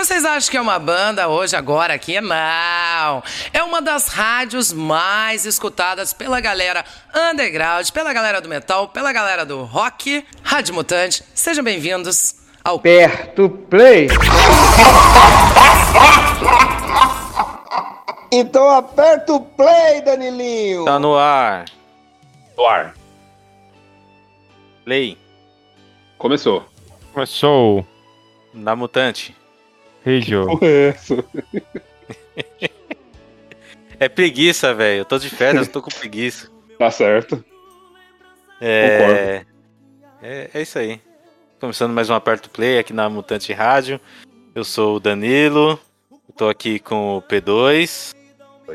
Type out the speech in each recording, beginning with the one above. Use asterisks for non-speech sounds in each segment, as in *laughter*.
Vocês acham que é uma banda hoje, agora aqui? Não! É uma das rádios mais escutadas pela galera underground, pela galera do metal, pela galera do rock. Rádio Mutante, sejam bem-vindos ao Perto Play. Então aperta o play, Danilinho. Tá no ar. No ar. Play. Começou. Começou. Na Mutante. Rijo. Isso. É preguiça, velho. Eu tô de férias, eu tô com preguiça. Tá certo. É... é. É isso aí. Começando mais um Aperto Play aqui na Mutante Rádio. Eu sou o Danilo. Eu tô aqui com o P2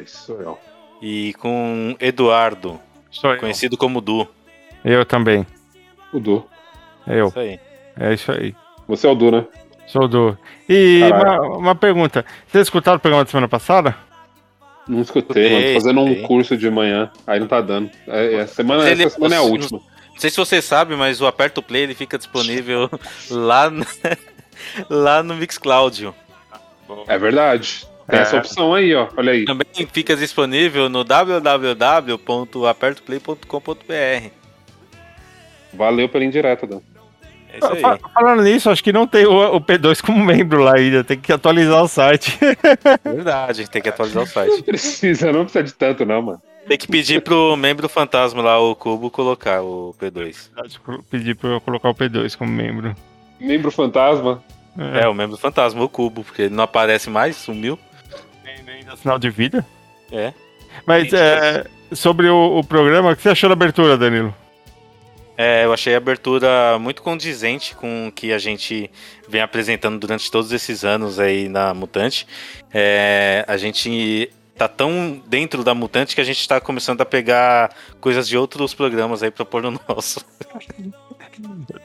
Isso sou eu. e com Eduardo, Sou eu. conhecido como Du. Eu também. O Du. Eu. Isso aí. É isso aí. Você é o Du, né? Sou. E uma, uma pergunta. Vocês escutaram o programa da semana passada? Não escutei, mano. Tô fazendo um curso de manhã. Aí não tá dando. É, é, semana, Ele- essa semana é a última. Não sei se você sabe, mas o Aperto Play ele fica disponível *laughs* lá, no- *laughs* lá no Mixcloud. É verdade. Tem É. essa opção aí, ó. Olha aí. Também fica disponível no www.apertoplay.com.br. Valeu pela indireta, Dan. É isso aí. Fa- Falando nisso, acho que não tem o, o P2 como membro lá ainda. Tem que atualizar o site. Verdade, tem que atualizar o Não site. precisa, não precisa de tanto, não, mano. Tem que pedir pro membro fantasma lá, o Cubo, colocar o P2. Pedir pra eu colocar o P2 como membro. Membro fantasma. É, o membro fantasma, o Cubo, porque ele não aparece mais, sumiu. Nem, nem dá sinal de vida. É. Mas é, sobre o, o programa, o que você achou da abertura, Danilo? É, eu achei a abertura muito condizente com o que a gente vem apresentando durante todos esses anos aí na Mutante. É, a gente tá tão dentro da Mutante que a gente tá começando a pegar coisas de outros programas aí pra pôr no nosso.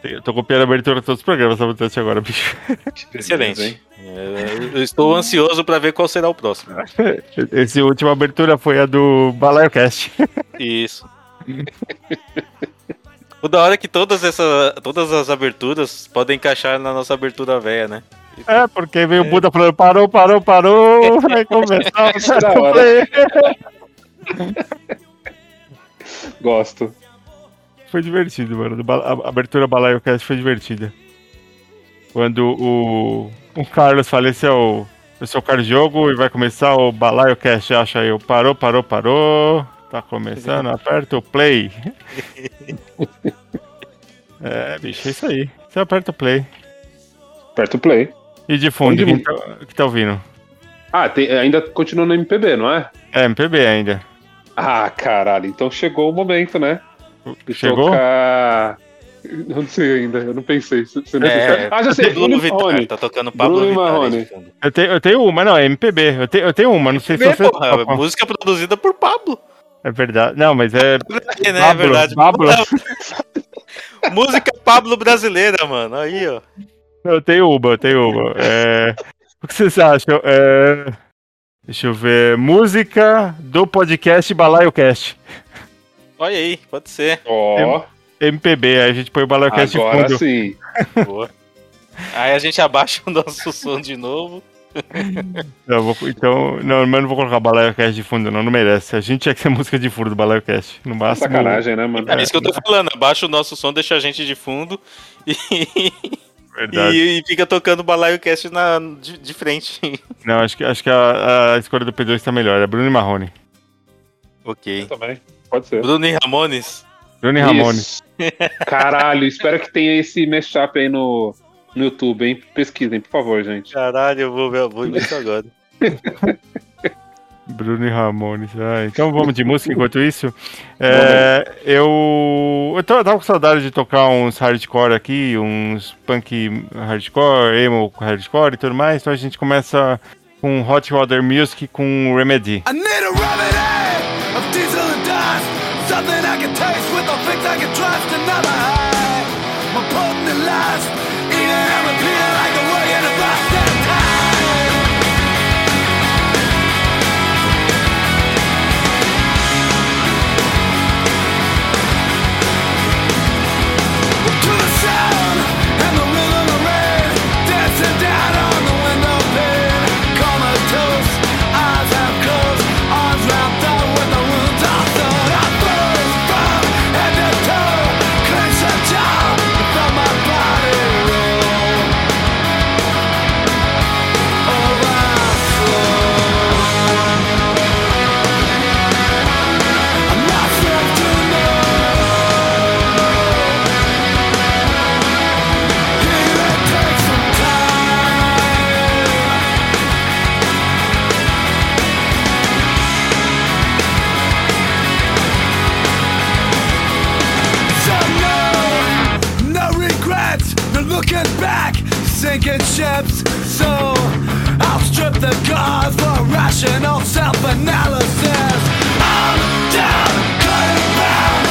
Eu, tô copiando a abertura de todos os programas da Mutante agora, bicho. Excelente. É, eu estou ansioso pra ver qual será o próximo. *laughs* Esse última abertura foi a do BalaioCast. Isso. *laughs* O da hora é que todas, essa, todas as aberturas podem encaixar na nossa abertura velha, né? É, porque veio o Buda falando parou, parou, parou, *laughs* vai começar. Isso é. *laughs* Gosto. Foi divertido, mano. A abertura BalaioCast foi divertida. Quando o, o Carlos faleceu, eu sou o Carlos Diogo e vai começar o BalaioCast, acha eu. Parou, parou, parou. Tá começando, aperta o play. *laughs* É, bicho, é isso aí. Você aperta o play. Aperta o play. E de fundo, quem tá, que tá ouvindo? Ah, tem- ainda continua no MPB, não é? É, MPB ainda. Ah, caralho. Então chegou o momento, né? De Chegou? Tocar... Eu não sei ainda, eu não pensei. Se, se É, necessário. ah, já sei, Bruno Pablo Vittar, tá tocando Pablo Bruno e Marrone. Eu tenho, eu tenho uma, não, é MPB. Eu tenho, eu tenho uma, não sei se você. Porra, música produzida por Pablo. É verdade. Não, mas é. *laughs* É, né? É Pablo, verdade. Pablo. *laughs* música Pablo brasileira, mano. Aí, ó. Eu tenho uma, eu tenho uma. É, O que vocês acham? É, Deixa eu ver. Música do podcast BalaioCast. Olha aí, pode ser. Ó, MPB, aí a gente põe o BalaioCast de agora fundo. sim. Boa. Aí a gente abaixa o nosso som de novo. Não, eu vou- então, não, mas eu não vou colocar BalaioCast de fundo, não, não merece. A gente tinha que ser *laughs* música de fundo do BalaioCast. No máximo. Sacanagem, né, mano? É isso que eu tô falando. Abaixa o nosso som, deixa a gente de fundo e, *laughs* e, e fica tocando o Balaio Cast na, de, de frente. *laughs* Não, acho que, acho que a, a escolha do P2 tá melhor. É Bruno e Marrone. ok. Também. Pode ser. Bruno e Ramones. Bruno e Ramone. Isso. Caralho, espero que tenha esse mashup aí no, no YouTube, hein? Pesquisem, por favor, gente. Caralho, eu vou ver, vou ver isso agora. *laughs* Bruno e Ramones. Ah, então vamos de música enquanto isso. É, eu, eu tô- eu tava com saudade de tocar uns hardcore aqui, uns punk hardcore, emo hardcore e tudo mais. Então a gente começa com Hot Water Music com Remedy. I need a remedy regrets, no looking back, sinking ships. So I'll strip the gods for rational self analysis. I'm down, cutting round,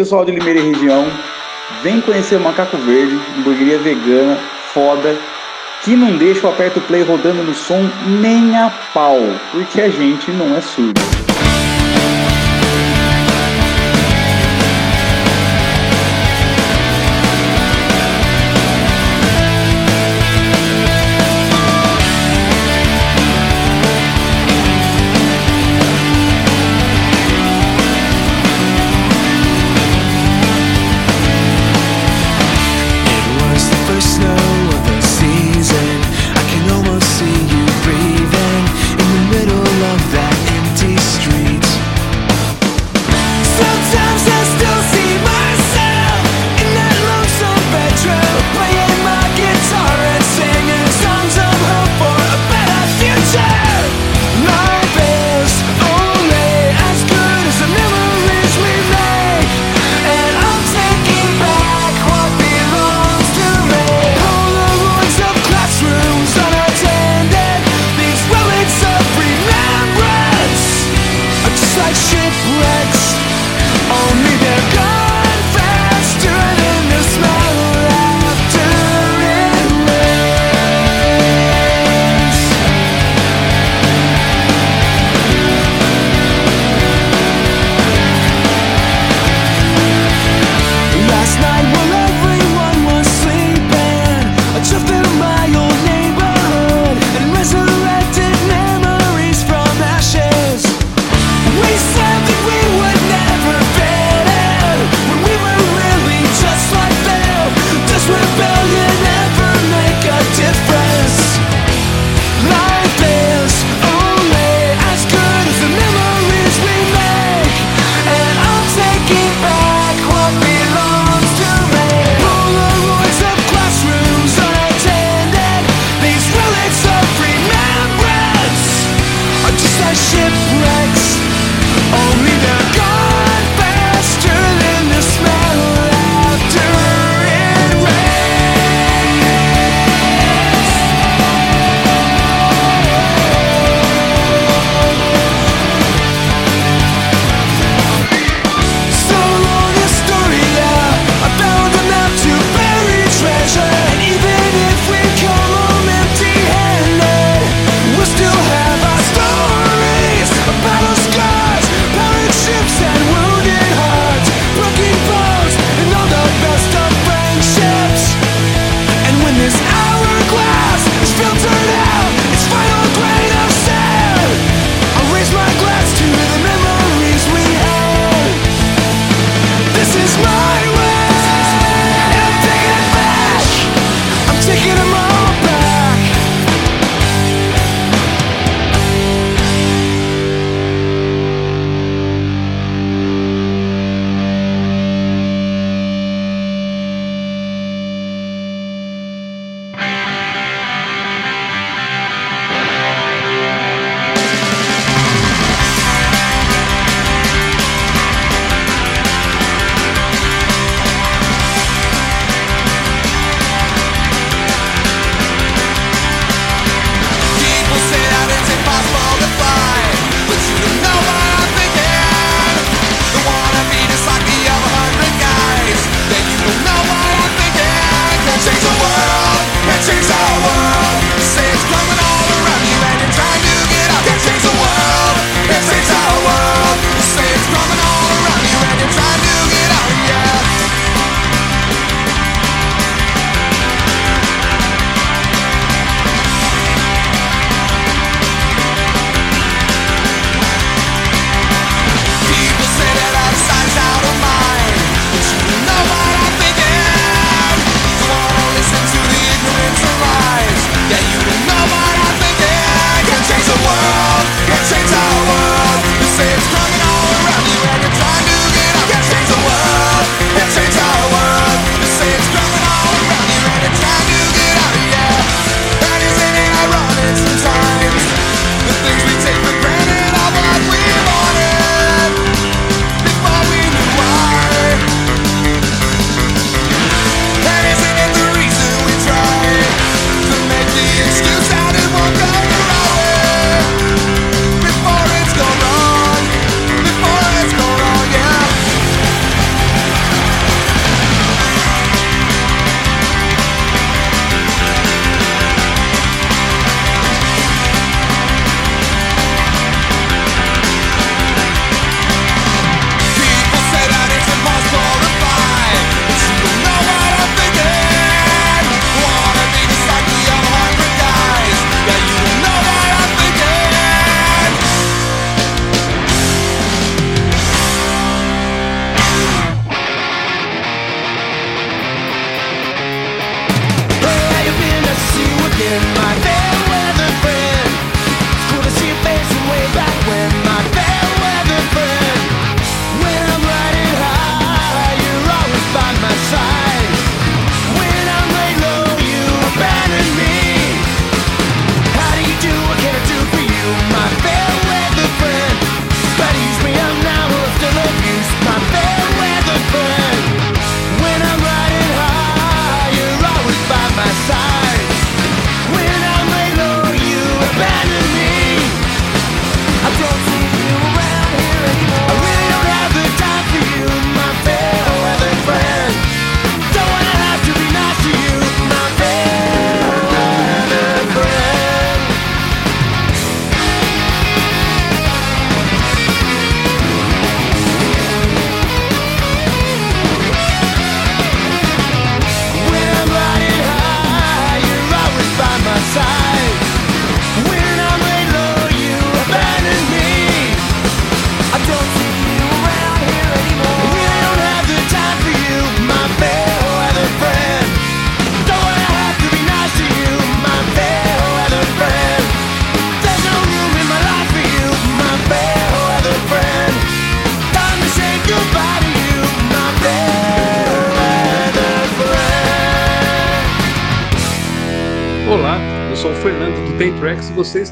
pessoal de Limeira e região. Vem conhecer o Macaco Verde, hamburgueria vegana, foda, que não deixa o aperto play rodando no som nem a pau, porque a gente não é surdo.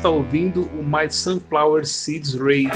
Está ouvindo o My Sunflower Seeds Radio.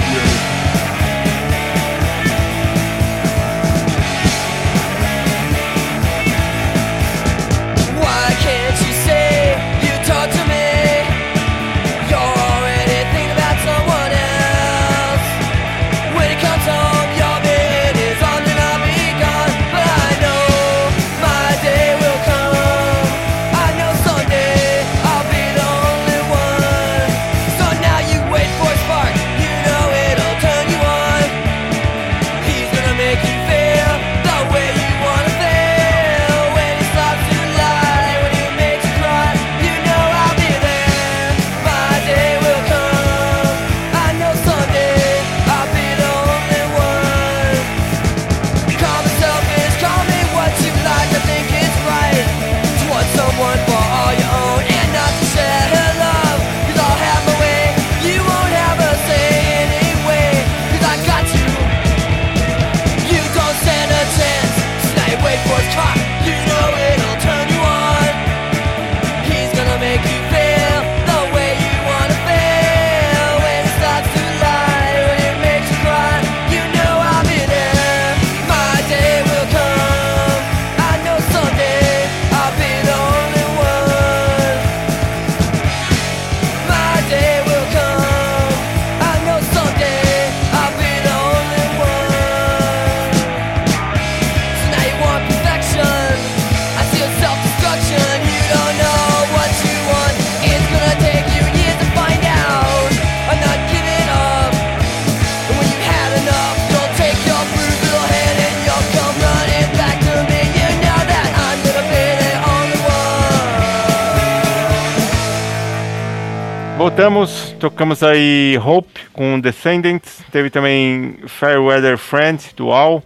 Voltamos, tocamos aí Hope com Descendants, teve também Fairweather Friend do All,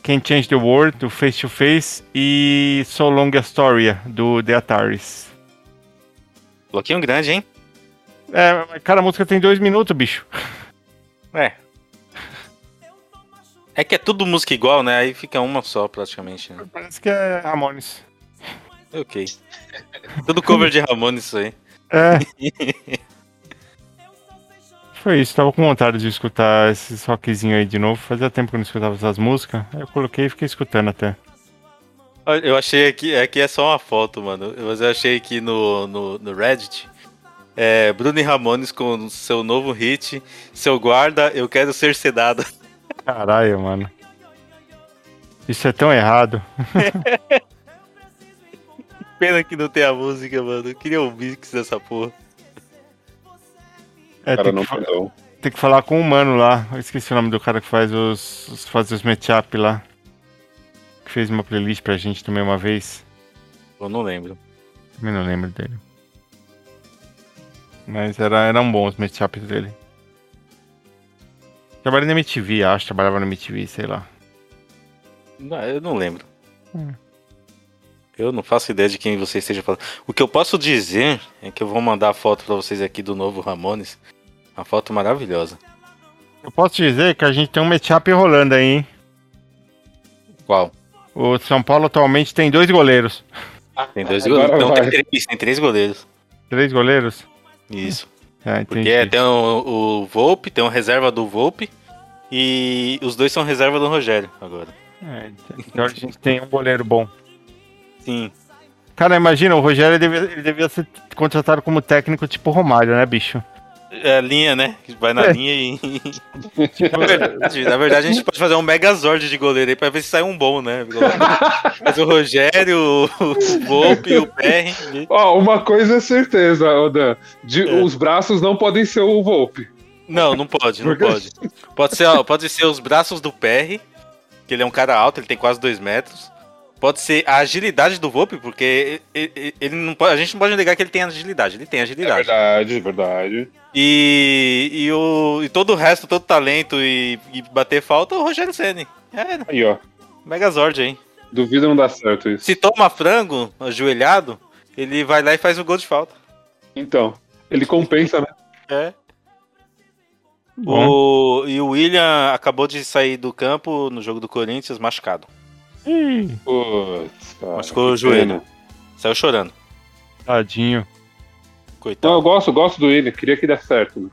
Can't Change the World do Face to Face e So Long Astoria do The Ataris. Bloquinho grande, hein? É, cara, a música tem dois minutos, bicho. É. É que é tudo música igual, né? Aí fica uma só, praticamente. Né? Parece que é Ramones. Ok. Tudo cover de Ramones isso aí. É. Foi isso, tava com vontade de escutar esses rockzinho aí de novo. Fazia tempo que eu não escutava essas músicas. Aí eu coloquei e fiquei escutando até. Eu achei aqui, aqui é só uma foto, mano. Mas eu achei aqui no, no, no Reddit. É, Bruno e Ramones com seu novo hit. Seu guarda, eu quero ser sedado. Caralho, mano. Isso é tão errado. *laughs* Pena que não tem a música, mano. Eu queria o mix dessa porra. É, Cara, tem, não que, perdão. tem que falar com o mano lá. Eu esqueci o nome do cara que faz os, os faz os matchup lá. Que fez uma playlist pra gente também uma vez. Eu não lembro. Também não lembro dele. Mas era, eram bons os matchups dele. Trabalhei na MTV, acho. Trabalhava na MTV, sei lá. Não, eu não lembro. Hum. Eu não faço ideia de quem você esteja falando. O que eu posso dizer é que eu vou mandar a foto pra vocês aqui do novo Ramones. Uma foto maravilhosa. Eu posso dizer que a gente tem um matchup rolando aí, hein? Qual? O São Paulo atualmente tem dois goleiros. Tem dois Agora goleiros. Não, tem três, tem três goleiros. Três goleiros? Isso. É, Porque entendi. é, tem o, o Volpe, tem um reserva do Volpe. E os dois são reserva do Rogério agora. É, então a gente tem um goleiro bom. Sim. Cara, imagina, o Rogério ele devia, ele devia ser contratado como técnico tipo Romário, né, bicho? É linha, né? Que Vai na É. linha e. *laughs* na, verdade, na verdade, a gente pode fazer um megazord de goleiro aí pra ver se sai um bom, né? Mas o Rogério, o Volpe, o PR. Ó, uma coisa é certeza, Odan. De, É. Os braços não podem ser o Volpe. Não, não pode, não pode. Pode ser, ó, pode ser os braços do PR, que ele é um cara alto, ele tem quase dois metros. Pode ser a agilidade do Volpe, porque ele, ele não pode, a gente não pode negar que ele tem agilidade. Ele tem É agilidade. verdade, é verdade. E, e, o, e todo o resto, todo talento e, e bater falta, o Rogério Senni. É, Aí, ó. Megazord, hein? Duvido não dar certo isso. Se toma frango, ajoelhado, ele vai lá e faz o gol de falta. Então, ele compensa, né? *laughs* É. Bom. O, e o William acabou de sair do campo no jogo do Corinthians machucado. Ih, Putz, cara. Machucou o joelho. pena. Saiu chorando. Tadinho. Não, Coitado. eu gosto, gosto do William, queria que desse certo. Né?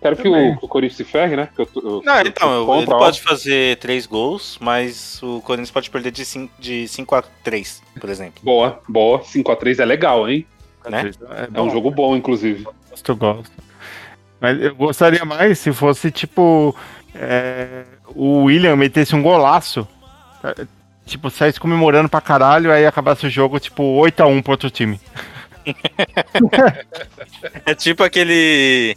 Quero que o, que o Corinthians se ferre, né? Que eu, eu, Não, eu- então, eu eu- ele a pode fazer três gols, mas o Corinthians pode perder de 5 de cinco a 3, por exemplo. Boa, boa. 5x3 é legal, hein? Né? É, É um jogo bom, inclusive. Gosto, gosto. Mas eu gostaria mais se fosse tipo. é, o William metesse um golaço. É, Tipo, saísse comemorando pra caralho, aí acabasse o jogo, tipo, 8x1 pro outro time. *laughs* É tipo aquele.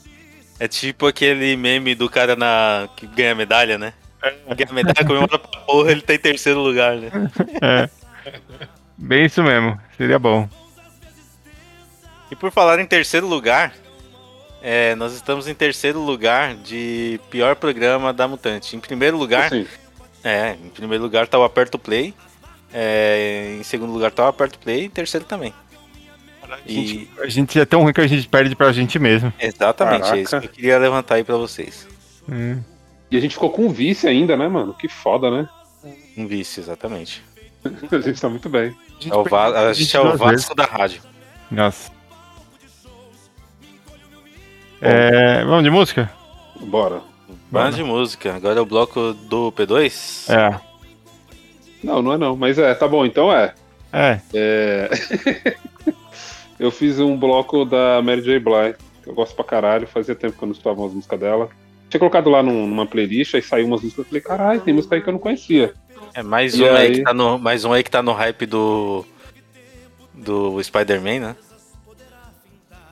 É tipo aquele meme do cara na que ganha medalha, né? Ganha medalha, comemora pra porra, ele tá em terceiro lugar, né? É. Bem isso mesmo, seria bom. E por falar em terceiro lugar, é, nós estamos em terceiro lugar de pior programa da Mutante. Em primeiro lugar, Assim, é, em primeiro lugar tá o Aperto Play. é, em segundo lugar tá o Aperto Play. Em terceiro também. E, A gente é tão ruim que a gente perde pra gente mesmo. exatamente, é isso Caraca. que eu queria levantar aí pra vocês. Hum. e a gente ficou com vice ainda, né, mano? Que foda, né? Um vice, exatamente. *laughs* A gente tá muito bem. É o Va- a gente é o Vasco da rádio. Nossa. É, vamos de música? Bora. Banda de música. Agora é o bloco do P2. É. Não, não é não. Mas é, tá bom, então é. É. É. *laughs* eu fiz um bloco da Mary J. Blige, que eu gosto pra caralho, fazia tempo que eu não escutava as músicas dela. Tinha colocado lá num- numa playlist, aí saiu umas músicas, eu falei, caralho, tem música aí que eu não conhecia. É mais E um aí aí? que tá no, mais um aí que tá no hype do do Spider-Man, né?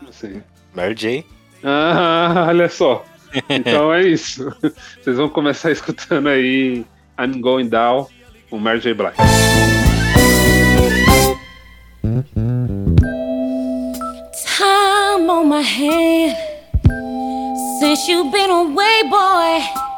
Assim. Mary J. Ah, *laughs* olha só. Então é isso. Vocês vão começar *laughs* escutando aí I'm Going Down, com Mary J. Blige. time on my hand since you've been away, boy.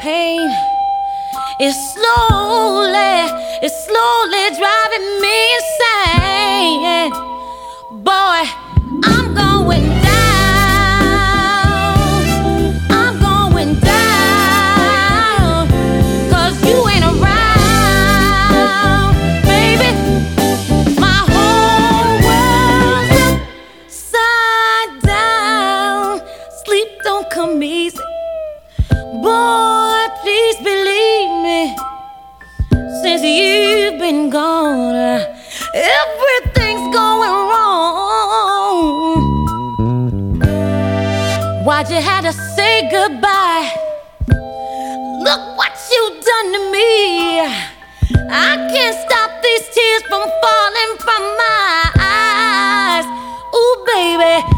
Pane is slowly, it's slowly driving me insane. Boy, Why'd you have to say goodbye? Look what you've done to me. I can't stop these tears from falling from my eyes. Ooh, baby,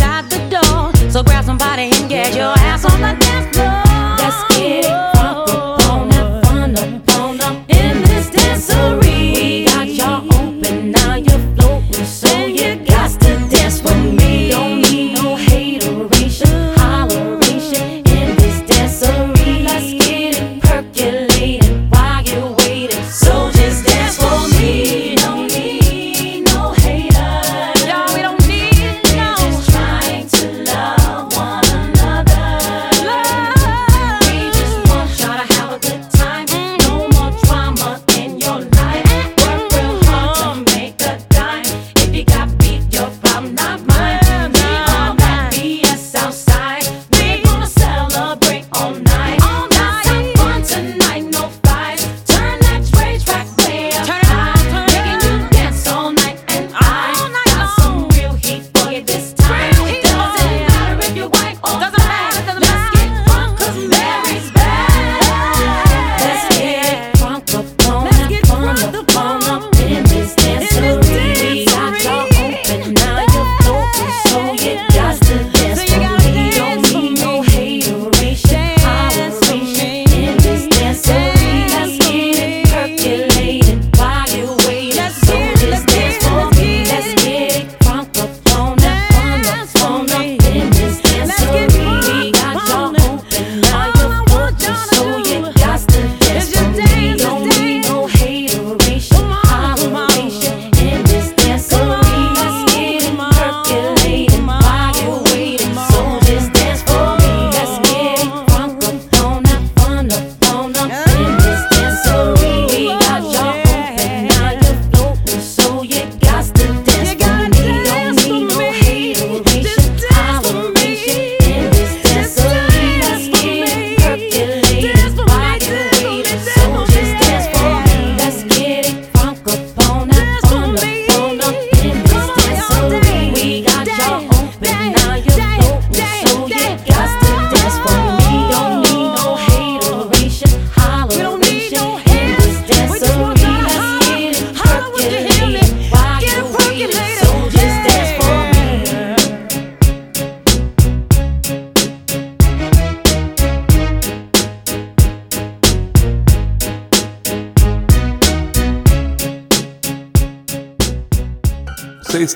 at the door. So grab somebody and get your ass on the dance floor.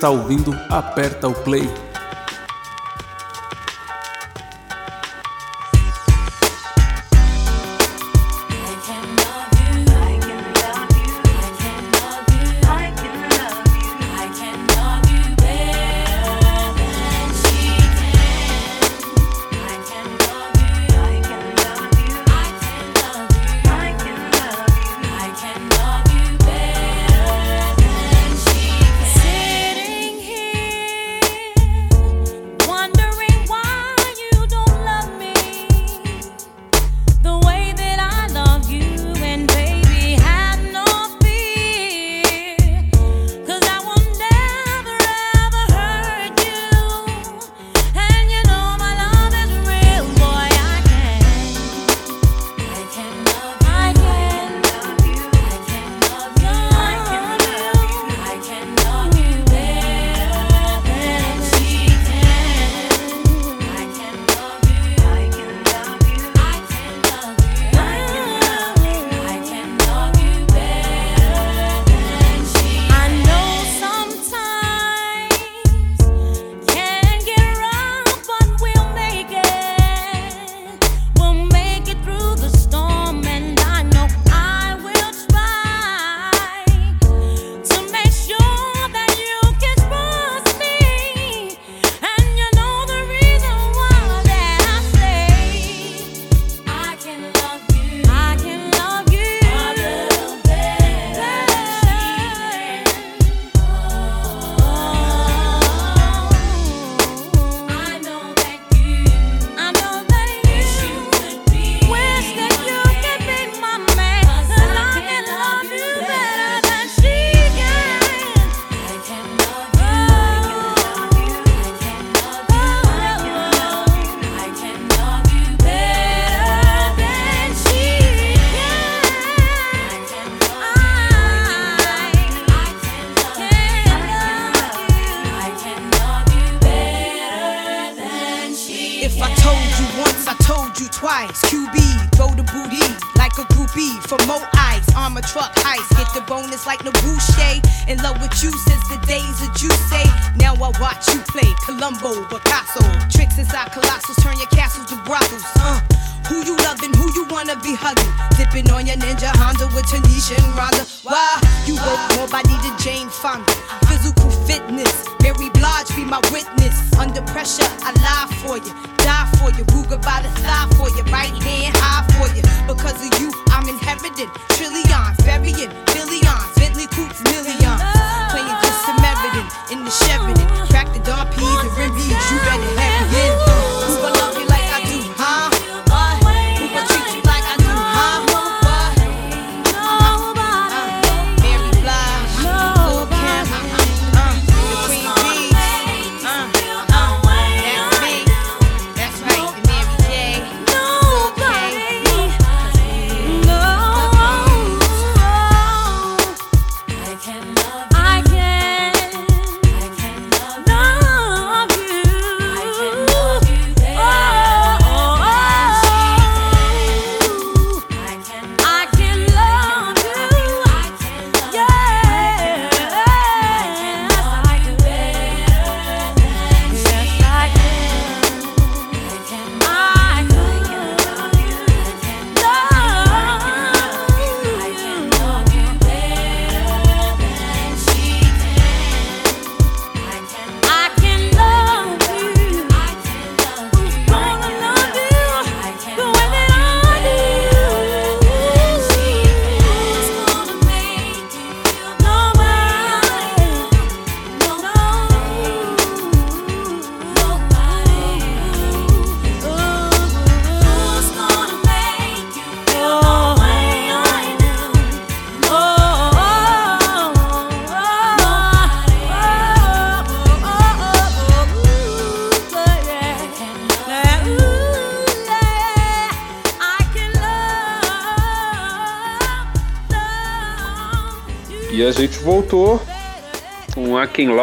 está ouvindo, aperta o play.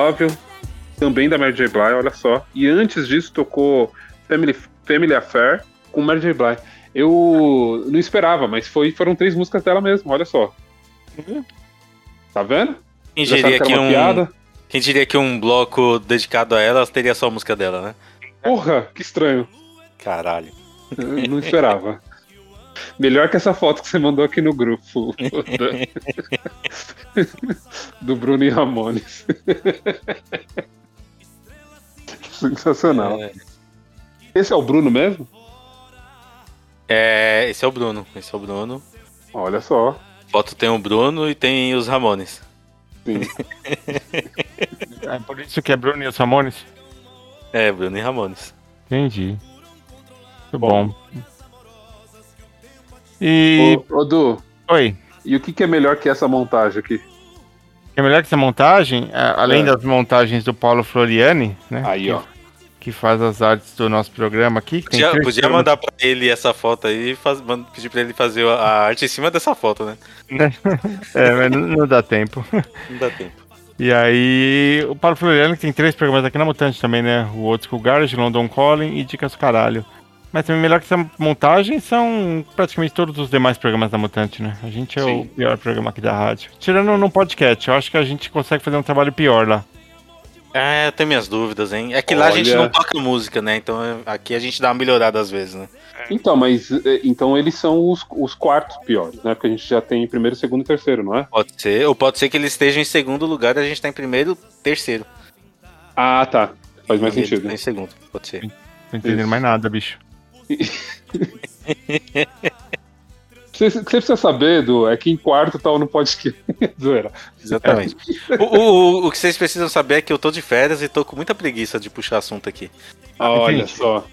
Love também da Mary J. Blige, olha só. E antes disso tocou Family, Family Affair com Mary J. Blige. Eu não esperava, mas foi, foram três músicas dela mesmo, olha só. Tá vendo? Quem diria, que um, piada? quem diria que um bloco dedicado a ela teria só a música dela, né? Porra, que estranho. Caralho. Eu não esperava. Melhor que essa foto que você mandou aqui no grupo. *laughs* Do Bruno e Ramones. *laughs* Sensacional. É. Esse é o Bruno mesmo? É, esse é o Bruno. Esse é o Bruno. Olha só. Foto tem o Bruno e tem os Ramones. Sim. *laughs* É por isso que é Bruno e os Ramones? É, Bruno e Ramones. Entendi. Muito bom. E. Ô, ô, Du, Oi. e o que, que é melhor que essa montagem aqui? É melhor que essa montagem, a- além É. das montagens do Paulo Floriani, né? Aí, que, ó. que faz as artes do nosso programa aqui. Podia, podia mandar pra ele essa foto aí e faz, pedir pra ele fazer a arte em cima dessa foto, né? *laughs* É, mas não, não dá tempo. Não dá tempo. E aí, o Paulo Floriano que tem três programas aqui na Mutante também, né? O Old School Garage, London Calling e Dicas Caralho. Mas também melhor que essa montagem são praticamente todos os demais programas da Mutante, né? A gente é o Sim. pior programa aqui da rádio. Tirando no podcast, eu acho que a gente consegue fazer um trabalho pior lá. É, eu tenho minhas dúvidas, hein? É que lá a gente Olha. não toca música, né? Então é- aqui a gente dá uma melhorada às vezes, né? Então, mas é, então eles são os, os quartos piores, né? Porque a gente já tem primeiro, segundo e terceiro, não é? Pode ser. Ou pode ser que eles estejam em segundo lugar e a gente tá em primeiro, terceiro. Ah, tá. Faz mais sentido. tá em segundo, pode ser. Não tô entendendo mais nada, bicho. O que você precisa saber, Du, é que em quarto tá no podcast. *laughs* Exatamente. o, o, o que vocês precisam saber é que eu tô de férias e tô com muita preguiça de puxar assunto aqui. Olha entendi. só.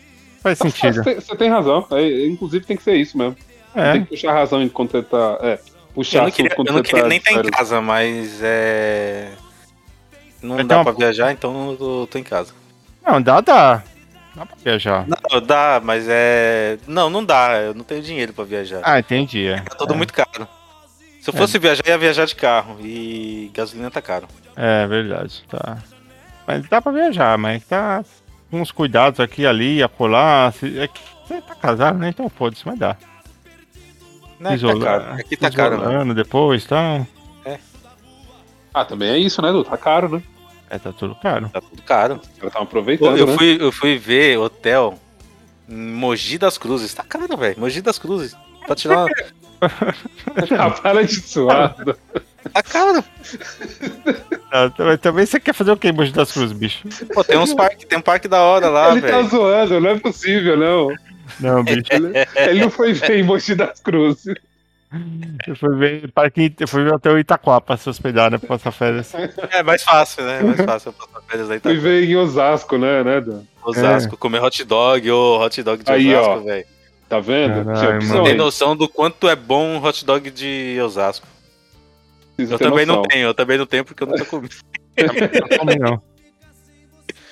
Faz Você sentido. tem, você tem razão. É, inclusive tem que ser isso mesmo. É. Tem que puxar razão enquanto você tá. É, puxar Eu não assunto queria, eu não você queria tá nem estar em férias. casa, mas é. Não Vai dá ter uma- pra viajar, então eu tô, tô em casa. Não, dá, dá. Dá pra viajar. Não, dá, mas é. Não, não dá. Eu não tenho dinheiro pra viajar. Ah, entendi. É, Tá tudo muito caro. Se eu fosse viajar, ia viajar de carro. E gasolina tá caro. é verdade, tá. Mas dá pra viajar, mas tá com uns cuidados aqui, ali, acolá. se- É que você tá casado, né? Então foda-se, mas dá. Não, é que tá Isolar- caro. Aqui tá caro, isolando depois, tá? Ah, também é isso, né, Du? Tá caro, né? É, tá tudo caro. Tá tudo caro. Os caras estavam Eu, aproveitando, eu né? fui, eu fui ver hotel Mogi das Cruzes. Tá caro, velho. Mogi das Cruzes. Tirar uma... *laughs* Ah, para de suar. Tá caro. Também- você quer fazer o que em Mogi das Cruzes, bicho? Pô, tem uns parques, tem um parque da hora lá, Ele tá velho. zoando, não é possível, não. Não, bicho. Ele não foi ver em Mogi das Cruzes. *laughs* Eu fui ver parque, eu fui ver até o Itaquá pra se hospedar, né? Pra passar férias. É mais fácil, né? É mais fácil eu passar férias aí. Foi ver em Osasco, né, né, Du? Osasco, comer hot dog, ô, hot dog de Aí. Osasco, velho. Tá vendo? Caralho, opção, Tem noção do quanto é bom um hot dog de Osasco. Precisa Eu também não noção. tenho, eu também não tenho porque eu nunca comi. *laughs* Não não.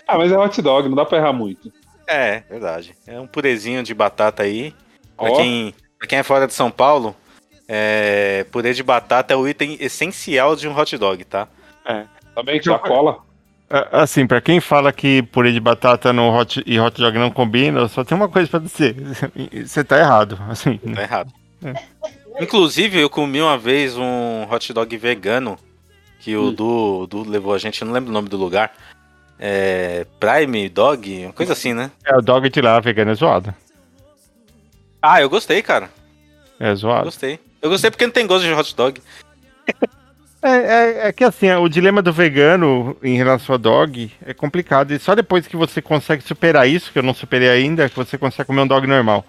Ah, mas é hot dog, não dá pra errar muito. É, verdade. É um purezinho de batata aí. Pra, Ó. quem, pra quem é fora de São Paulo, é, purê de batata é o item essencial de um hot dog, tá? Também que já cola. Ah, Assim, pra quem fala que purê de batata no hot, e hot dog não combina, só tem uma coisa pra dizer. *laughs* Você tá errado. Assim, Tá errado. Inclusive, eu comi uma vez um hot dog vegano que o Du, Du levou a gente, eu não lembro o nome do lugar. É, Prime Dog, uma coisa assim, né? é o dog de lá, vegano é zoado. Ah, eu gostei, cara. É zoado. Gostei. Eu gostei porque não tem gosto de hot dog. É, é, é que assim, o dilema do vegano em relação ao dog é complicado. E só depois que você consegue superar isso, que eu não superei ainda, que você consegue comer um dog normal.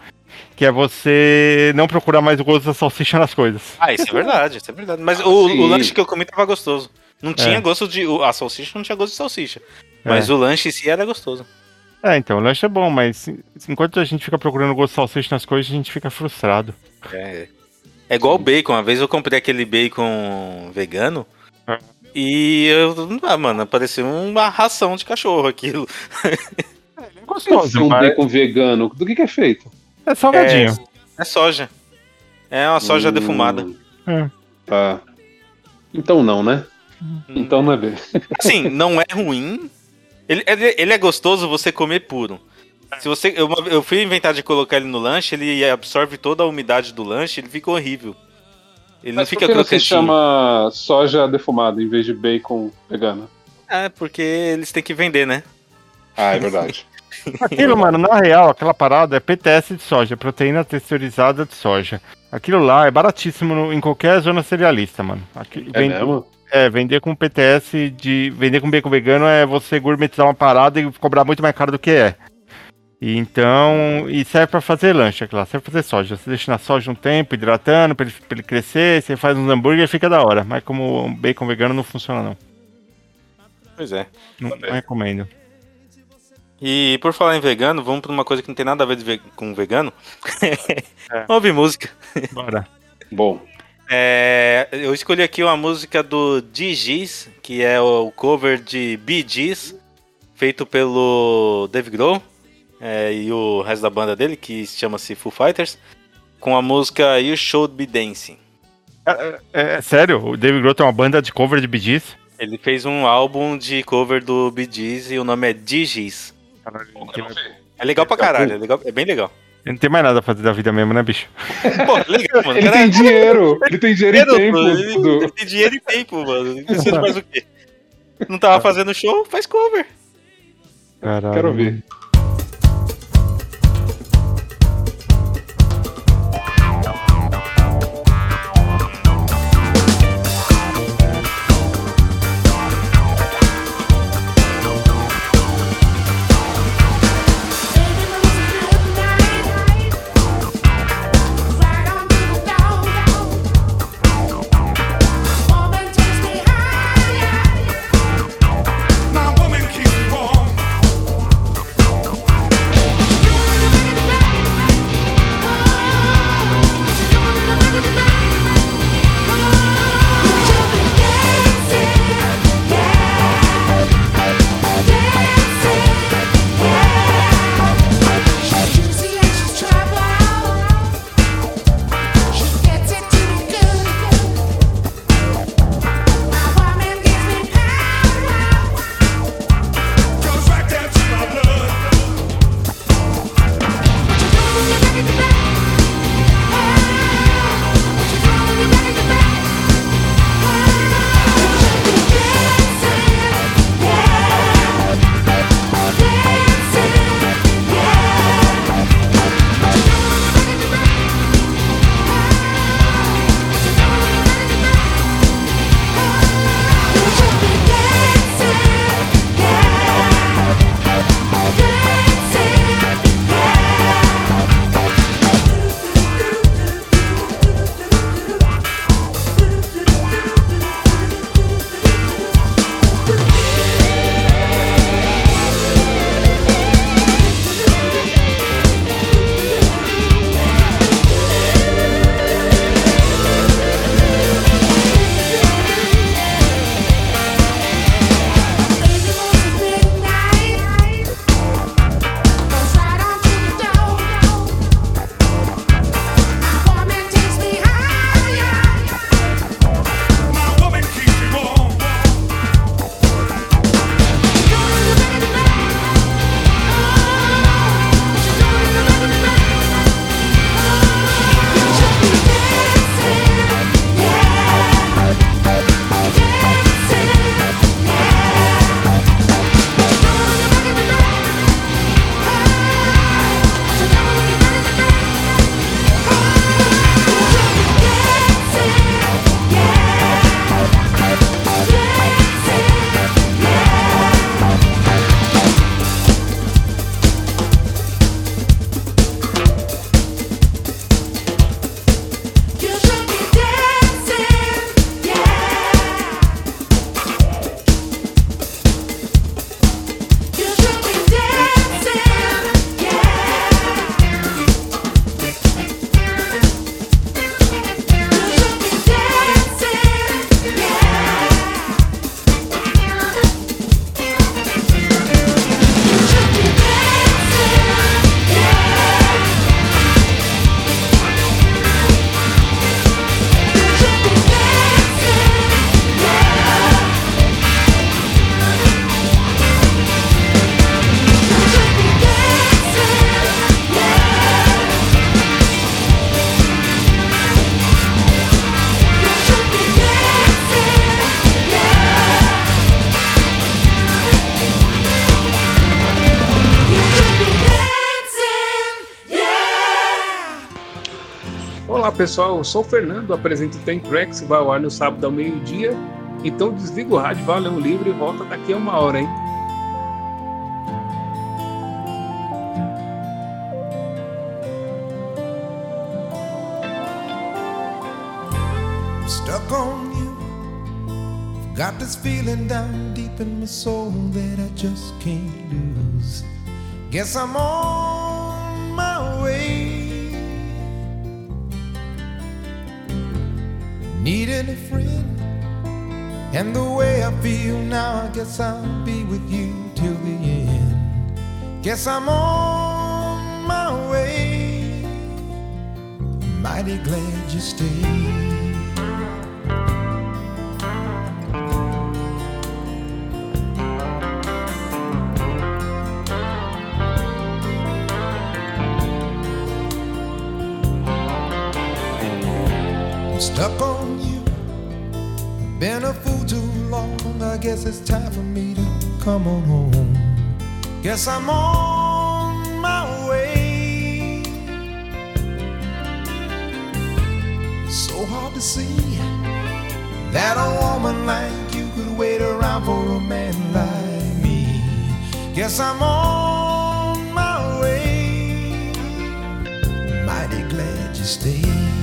Que é você não procurar mais o gosto da salsicha nas coisas. Ah, isso é verdade, isso é verdade. Mas o, Sim. o lanche que eu comi tava gostoso. Não tinha É. gosto de. o- A salsicha não tinha gosto de salsicha. Mas o lanche em si era gostoso. É, então, o lanche é bom, mas enquanto a gente fica procurando o gosto de salsicha nas coisas, a gente fica frustrado. É, é igual o bacon. Uma vez eu comprei aquele bacon vegano. É. E eu. Ah, mano, parecia uma ração de cachorro aquilo. É gostoso, um mas bacon vegano. Do que, que é feito? é salgadinho. É soja. É uma soja Hum, defumada. É. Tá. Então não, né? Então não é bem. Assim, não é ruim. Ele, ele, ele é gostoso você comer puro. Se você, eu, eu fui inventar de colocar ele no lanche, ele absorve toda a umidade do lanche, ele fica horrível. Ele Mas não por fica que você chama soja defumada em vez de bacon vegano? É, porque eles têm que vender, né? Ah, é verdade. *laughs* Aquilo, mano, na real, aquela parada é PTS de soja, proteína texturizada de soja. Aquilo lá é baratíssimo no- em qualquer zona cerealista, mano. Aqui, É vende- mesmo? É, vender com PTS de. Vender com bacon vegano é você gourmetizar uma parada e cobrar muito mais caro do que é. E então. E serve pra fazer lanche, aquilo lá. Serve pra fazer soja. Você deixa na soja um tempo, hidratando, pra ele, pra ele crescer, você faz uns hambúrguer e fica da hora. Mas como bacon vegano não funciona, não. Pois é. Não, não recomendo. E por falar em vegano, vamos pra uma coisa que não tem nada a ver ve- com vegano. *laughs* *laughs* Ouve música. Bora. Bom. É, eu escolhi aqui uma música do DGs, que é o cover de Bee Gees, feito pelo Dave Grohl é, e o resto da banda dele, que chama-se Foo Fighters, com a música You Should Be Dancing. É, é sério? O David Grohl tem uma banda de cover de Bee Gees? Ele fez um álbum de cover do Bee Gees e o nome é DGs. É legal pra caralho, é, legal, é bem legal. Ele não tem mais nada a fazer da vida mesmo, né, bicho? *laughs* Pô, legal, mano. Ele Cara, tem dinheiro! *laughs* Ele tem dinheiro e tempo! mano, ele, ele tem dinheiro e tempo, mano. Ele precisa de mais o quê? Não tava *laughs* fazendo show? Faz cover. Caralho. Quero ver. Pessoal, eu sou o Fernando, apresento o Tem vai ao ar no sábado ao meio-dia. Então desliga o rádio, vai ler um livro e volta daqui a uma hora, hein? Stuck on you. Got this feeling down deep in my soul that I just can't lose. Guess I'm on my way. Friend. And the way I feel now, I guess I'll be with you till the end. Guess I'm on my way. Mighty glad you stayed. Stuck on guess it's time for me to come on home. Guess I'm on my way. So hard to see that a woman like you could wait around for a man like me. Guess I'm on my way. Mighty glad you stayed.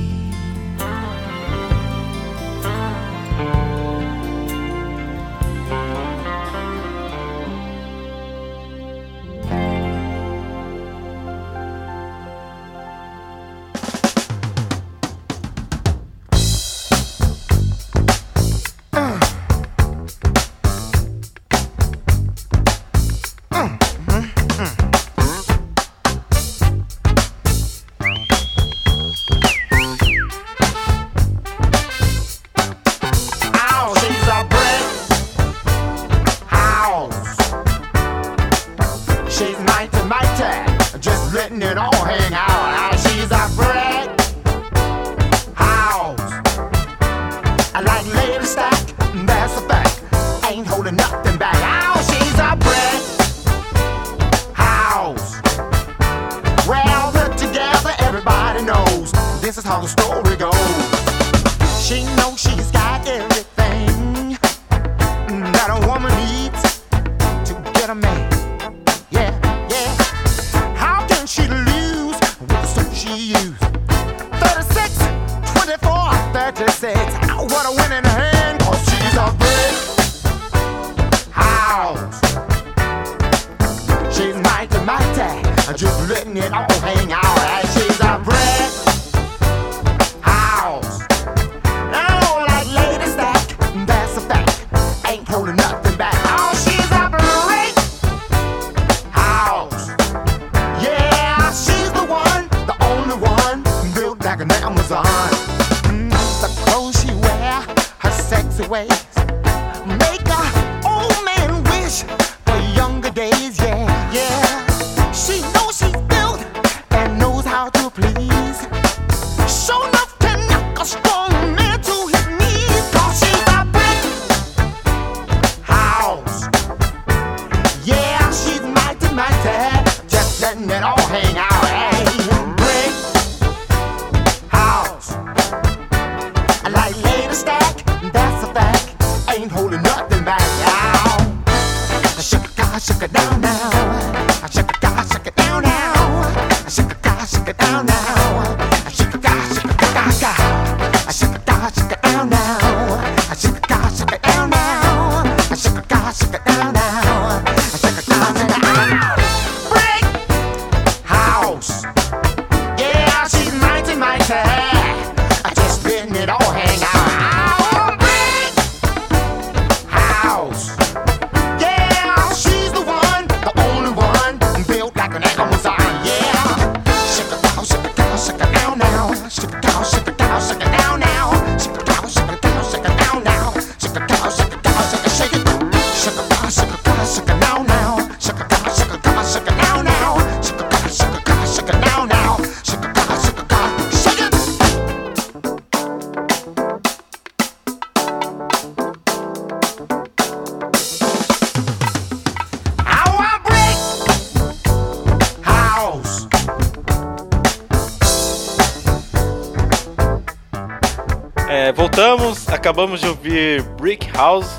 Acabamos de ouvir Brick House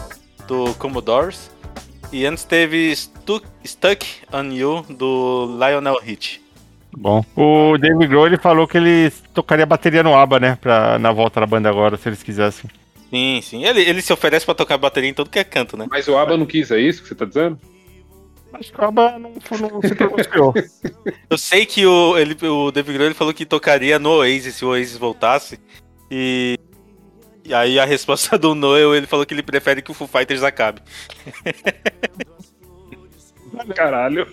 do Commodores e antes teve Stuck, Stuck on You do Lionel Hitch. Bom, o David Grohl ele falou que ele tocaria bateria no ABBA, né? Pra, na volta da banda agora, se eles quisessem. Sim, sim. Ele, ele se oferece pra tocar bateria em todo que é canto, né? Mas o ABBA não quis, é isso que você tá dizendo? Acho que o ABBA não, não se pronunciou. *laughs* Eu sei que o, ele, o David Grohl ele falou que tocaria no Oasis se o Oasis voltasse. E, e aí a resposta *laughs* do Noel, ele falou que ele prefere que o Foo Fighters acabe. Caralho.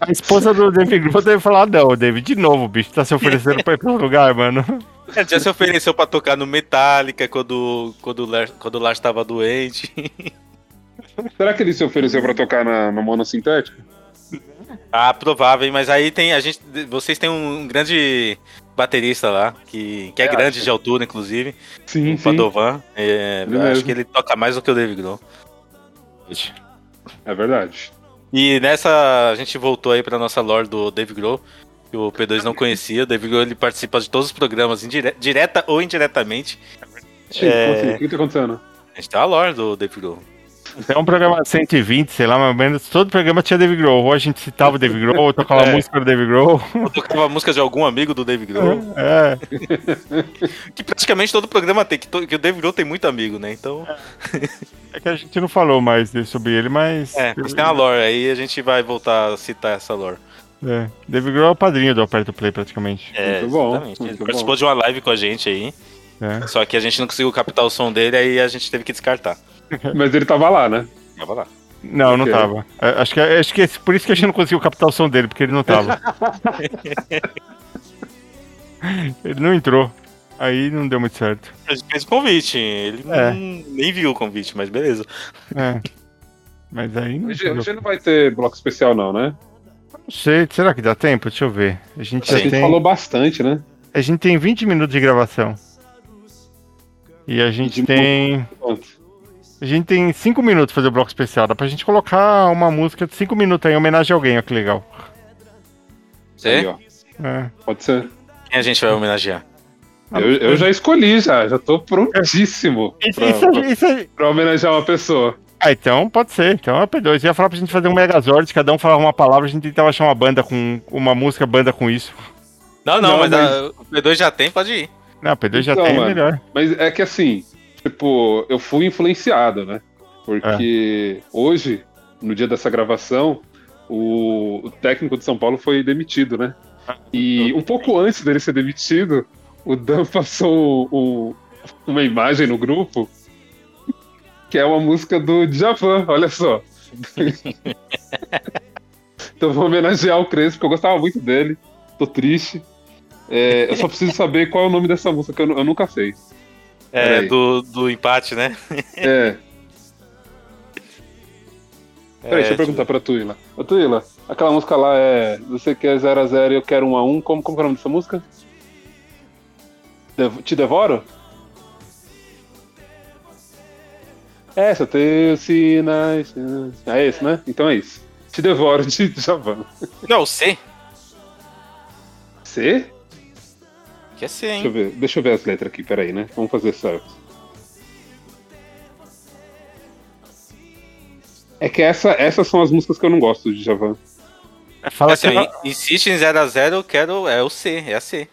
A esposa do David Grohl deve falar, não, David, de novo, bicho, tá se oferecendo pra ir pra outro lugar, mano. *laughs* Ele já se ofereceu pra tocar no Metallica quando, quando, o Lars, quando o Lars tava doente. *laughs* Será que ele se ofereceu pra tocar na, na monossintética? Ah, provável, mas aí tem. A gente, vocês têm um grande baterista lá, que, que é, É, grande acho. de altura, inclusive. Sim, o sim. Padovan. É, acho mesmo. que ele toca mais do que o David Grohl. É verdade. E nessa a gente voltou aí pra nossa lore do Dave Grohl, que o P2 não conhecia. O Dave Grohl ele participa de todos os programas, indire- direta ou indiretamente. Chico, É. assim? o que tá acontecendo? A gente tem a lore do Dave Grohl. É um programa 120, sei lá, mais ou menos. Todo programa tinha David Grohl. Ou a gente citava o David Grohl, ou tocava *laughs* É. música do David Grohl. Eu tocava a música de algum amigo do Dave Grohl. É. *laughs* Que praticamente todo programa tem, que, to- que o Dave Grohl tem muito amigo, né? Então. É que a gente não falou mais sobre ele, mas. É, mas tem uma lore aí a gente vai voltar a citar essa lore. É. David Grohl é o padrinho do Aperto Play, praticamente. É, Muito bom, exatamente. Ele muito participou bom. de uma live com a gente aí. É. Só que a gente não conseguiu captar o som dele, aí a gente teve que descartar. *laughs* Mas ele tava lá, né? Tava lá. Não, não tava. É, Acho que, acho que é por isso que a gente não conseguiu captar o som dele, porque ele não tava. *laughs* ele não entrou. Aí não deu muito certo. A gente fez o convite. Ele É. não- nem viu o convite, mas beleza. É. Mas aí não, Hoje, hoje não vai ter bloco especial, não, né? não sei. Será que dá tempo? Deixa eu ver. A gente A já gente tem. falou bastante, né? A gente tem 20 minutos de gravação. E a gente De tem. A gente tem 5 minutos pra fazer o bloco especial. Dá pra gente colocar uma música de 5 minutos aí em homenagem a alguém, ó, que legal. Aí, ó. É. Pode ser. Quem a gente vai homenagear? Eu, eu já escolhi, já. Já tô prontíssimo *laughs* Isso, pra, isso, pra- isso aí. pra homenagear uma pessoa. Ah, então pode ser. Então é P2. Eu ia falar pra gente fazer um Megazord, cada um falava uma palavra, a gente tentava achar uma banda com. uma música banda com isso. Não, não, Não, mas, mas- a- o P2 já tem, pode ir. Não, P2 já Então, tem, é mano. melhor. Mas é que assim, tipo, eu fui influenciado, né? Porque hoje, no dia dessa gravação, o, o técnico de São Paulo foi demitido, né? E um pouco antes dele ser demitido, o Dan *laughs* passou o- uma imagem no grupo que é uma música do Djavan, olha só. *laughs* então vou homenagear o Crespo, porque eu gostava muito dele. Tô triste. É, eu só preciso saber qual é o nome dessa música, que eu, eu nunca sei. É, do, do empate, né? *laughs* É. Peraí, deixa eu É, perguntar pra Tuila. Ô, Tuila, aquela música lá é. Você quer 0x0 e eu quero 1x1. Como, como que é o nome dessa música? Dev- Te devoro? É, essa, teus sinais. É esse, né? Então é isso. Te devoro de *laughs* Javan. Não, C. C? Que é C, Deixa eu hein? ver, deixa eu ver as letras aqui, peraí, né? Vamos fazer certo. É que essa, essas são as músicas que eu não gosto de Javan. Fala Assim, que ó, insiste em 0x0, eu quero. É o C, é a C.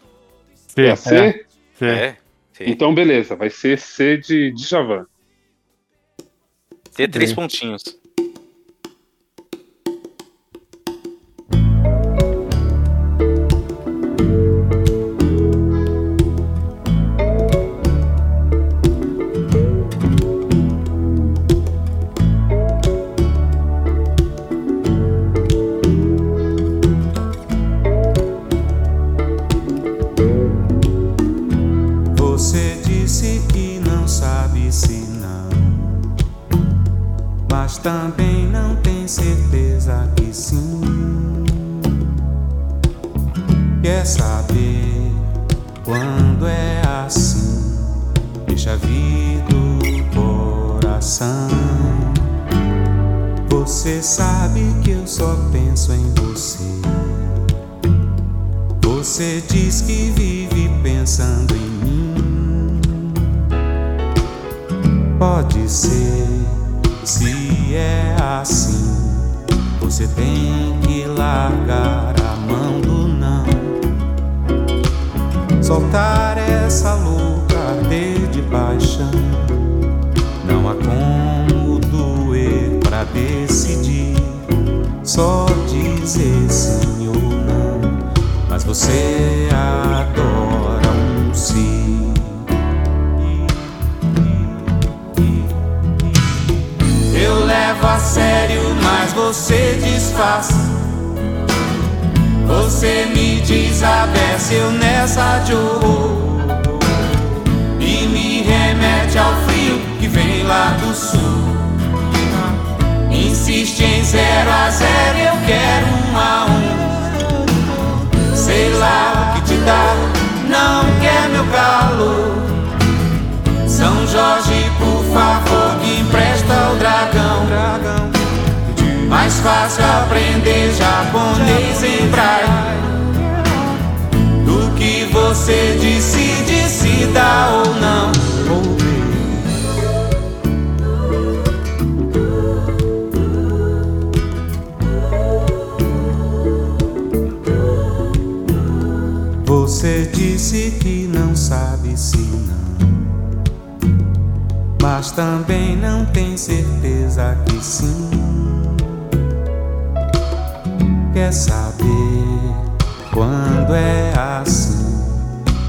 C, É a C? é, C. É. C, Então, beleza, vai ser C de, de Javan. C três pontinhos. Fácil aprender japonês em braille do que você decide se dá ou não. Você disse que não sabe se não, mas também não tem certeza que sim. Quer saber quando é assim?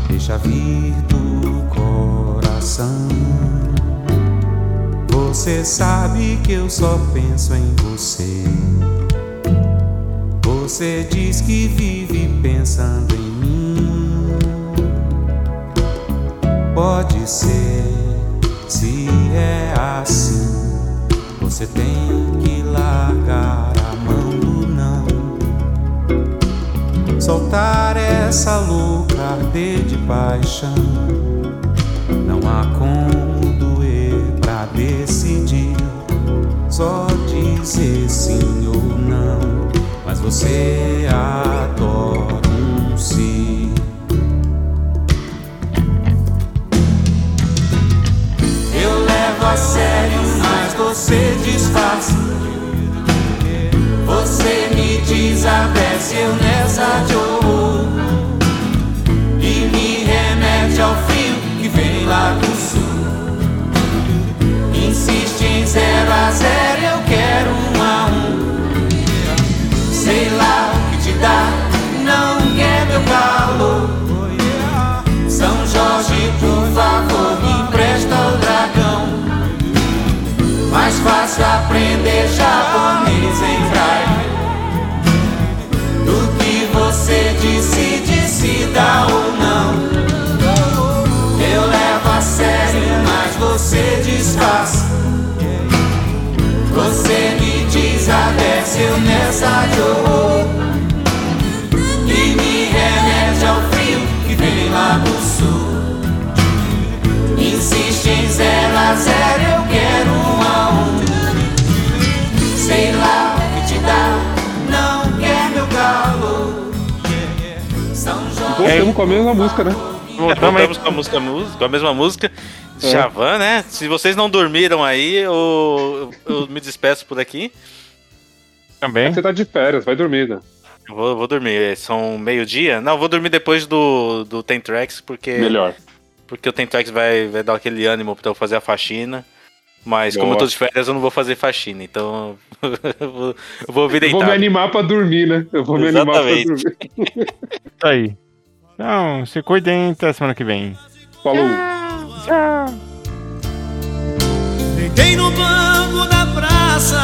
Deixa vir do coração. Você sabe que eu só penso em você. Você diz que vive pensando em mim. Pode ser, se é assim, você tem que largar Soltar essa louca de paixão. Não há como doer pra decidir. Só dizer sim ou não. Mas você adora um sim. Eu levo a sério, mas você disfarça. Você me desabece, eu nessa de horror. E me remete ao frio que vem lá do sul. Insiste em zero a zero, eu quero um a um. Sei lá o que te dá, não quer meu calor. São Jorge, por favor, me empresta o dragão. Mais fácil eu nessa de horror. E me remete ao frio que vem lá do sul. Insiste em zero a zero, eu quero um a um. Sei lá o que te dá, não quer meu calor. São Jorge. Voltamos com a mesma música, né? Voltamos com a música, música- com a mesma música. É. Javan, né? Se vocês não dormiram aí, eu, eu me despeço por aqui. Também. Você tá de férias, vai dormir, né? Eu vou, vou dormir. São meio-dia? Não, eu vou dormir depois do, do Ten Tracks, porque. Melhor. Porque o Ten Tracks vai, vai dar aquele ânimo pra eu fazer a faxina. Mas como Boa. eu tô de férias, eu não vou fazer faxina. Então eu *laughs* vou, eu vou Eu vou me animar pra dormir, né? Eu vou me animar pra Exatamente. dormir. *laughs* Isso aí. Então, se cuidem até semana que vem. Falou. Tchau. Deitei no banco da praça,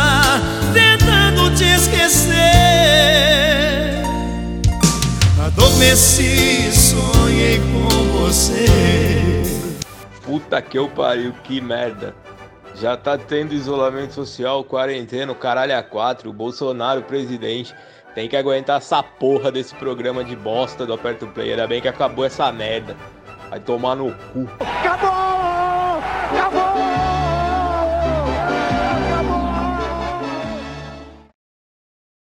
tentando te esquecer. Adormeci, sonhei com você. Puta que eu pariu, que merda. Já tá tendo isolamento social, quarentena, o caralho a quatro, o Bolsonaro presidente. Tem que aguentar essa porra desse programa de bosta do Aperto Play. Ainda bem que acabou essa merda. Vai tomar no cu. Acabou! Acabou!